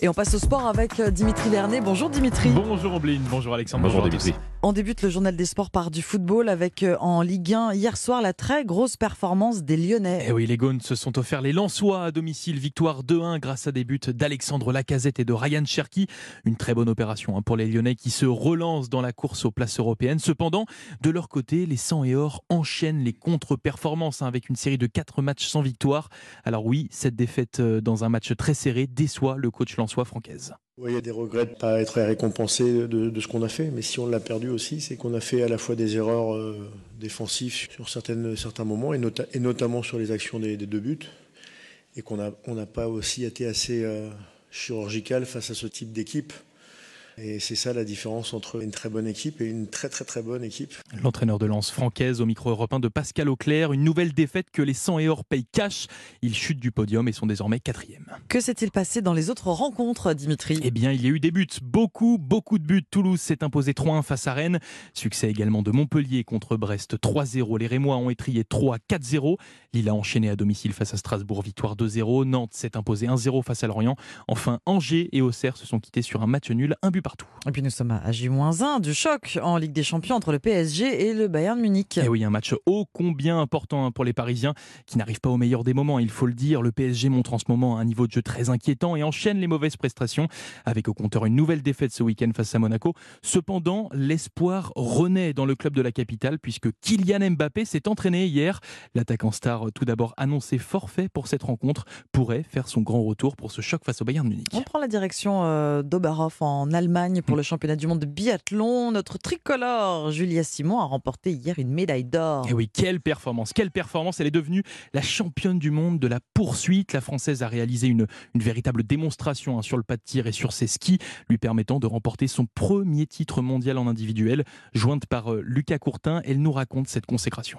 Et on passe au sport avec euh, Dimitri Vernet. Bonjour Dimitri. Bonjour Ombline, bonjour Alexandre. Bonjour, Dimitri. On débute le journal des sports par du football avec euh, en Ligue 1 hier soir la très grosse performance des Lyonnais. Eh oui, les Gaunes se sont offerts les Lensois à domicile, victoire 2-1 grâce à des buts d'Alexandre Lacazette et de Ryan Cherki. Une très bonne opération hein, pour les Lyonnais qui se relancent dans la course aux places européennes. Cependant, de leur côté, les 100 et or enchaînent les contre-performances hein, avec une série de 4 matchs sans victoire. Alors oui, cette défaite euh, dans un match très serré déçoit le coach lensois Oui, il y a des regrets de ne pas être récompensé de, ce qu'on a fait, mais si on l'a perdu aussi, c'est qu'on a fait à la fois des erreurs euh, défensives sur certains moments, et, nota- et notamment sur les actions des, deux buts, et qu'on n'a on n'a pas aussi été assez euh, chirurgical face à ce type d'équipe. Et c'est ça la différence entre une très bonne équipe et une très très très bonne équipe. L'entraîneur de lance Francaise au micro européen de Pascal Auclair, une nouvelle défaite que les 100 et or payent cash. Ils chutent du podium et sont désormais quatrième. Que s'est-il passé dans les autres rencontres, Dimitri? Eh bien, il y a eu des buts, beaucoup, beaucoup de buts. Toulouse s'est imposé 3-1 face à Rennes. Succès également de Montpellier contre Brest 3-0. Les Rémois ont étrié 3-4-0. Lille a enchaîné à domicile face à Strasbourg, victoire 2-0. Nantes s'est imposé 1-0 face à Lorient. Enfin, Angers et Auxerre se sont quittés sur un match nul, un but partout. Et puis nous sommes à J-1 du choc en Ligue des Champions entre le PSG et le Bayern Munich. Et Eh oui, un match ô combien important hein, pour les Parisiens qui n'arrivent pas au meilleur des moments, il faut le dire. Le PSG montre en ce moment un niveau de jeu très inquiétant et enchaîne les mauvaises prestations avec au compteur une nouvelle défaite ce week-end face à Monaco. Cependant, l'espoir renaît dans le club de la capitale puisque Kylian Mbappé s'est entraîné hier. L'attaquant star, tout d'abord annoncé forfait pour cette rencontre, pourrait faire son grand retour pour ce choc face au Bayern Munich. On prend la direction euh, d'Oberhof en Allemagne pour le championnat du monde de biathlon. Notre tricolore, Julia Simon, a remporté hier une médaille d'or. Et oui, quelle performance, quelle performance. Elle est devenue la championne du monde de la poursuite. La Française a réalisé une, une véritable démonstration hein, sur le pas de tir et sur ses skis, lui permettant de remporter son premier titre mondial en individuel. Jointe par euh, Lucas Courtin, elle nous raconte cette consécration.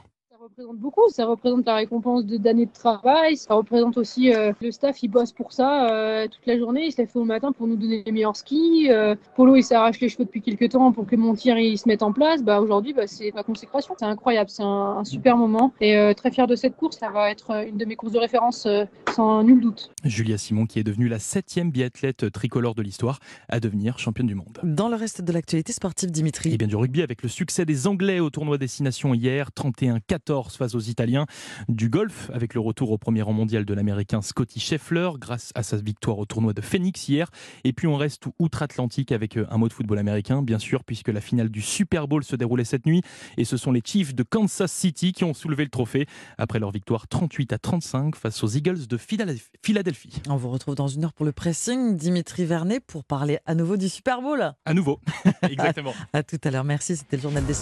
Ça représente beaucoup, ça représente la récompense de- d'années de travail, ça représente aussi euh, le staff, il bosse pour ça euh, toute la journée, il se lève tôt le matin pour nous donner les meilleurs skis. euh, Polo, il s'arrache les cheveux depuis quelques temps pour que mon tir il se mette en place. Bah, Aujourd'hui, bah, c'est la consécration. C'est incroyable, c'est un, un super moment et euh, très fier de cette course. Ça va être euh, une de mes courses de référence euh, sans nul doute. Julia Simon, qui est devenue la septième biathlète tricolore de l'histoire à devenir championne du monde. Dans le reste de l'actualité sportive, Dimitri. Et bien du rugby avec le succès des Anglais au tournoi Destination hier, 31-14 face aux Italiens. Du golf avec le retour au premier rang mondial de l'Américain Scotty Scheffler grâce à sa victoire au tournoi de Phoenix hier. Et puis on reste outre-Atlantique avec euh, un mot de football américain, bien sûr, puisque la finale du Super Bowl se déroulait cette nuit. Et ce sont les Chiefs de Kansas City qui ont soulevé le trophée après leur victoire 38 à 35 face aux Eagles de Philadelphie-. On vous retrouve dans une heure pour le pressing. Dimitri Vernet pour parler à nouveau du Super Bowl. À nouveau. Exactement. À tout à l'heure. Merci. C'était le journal des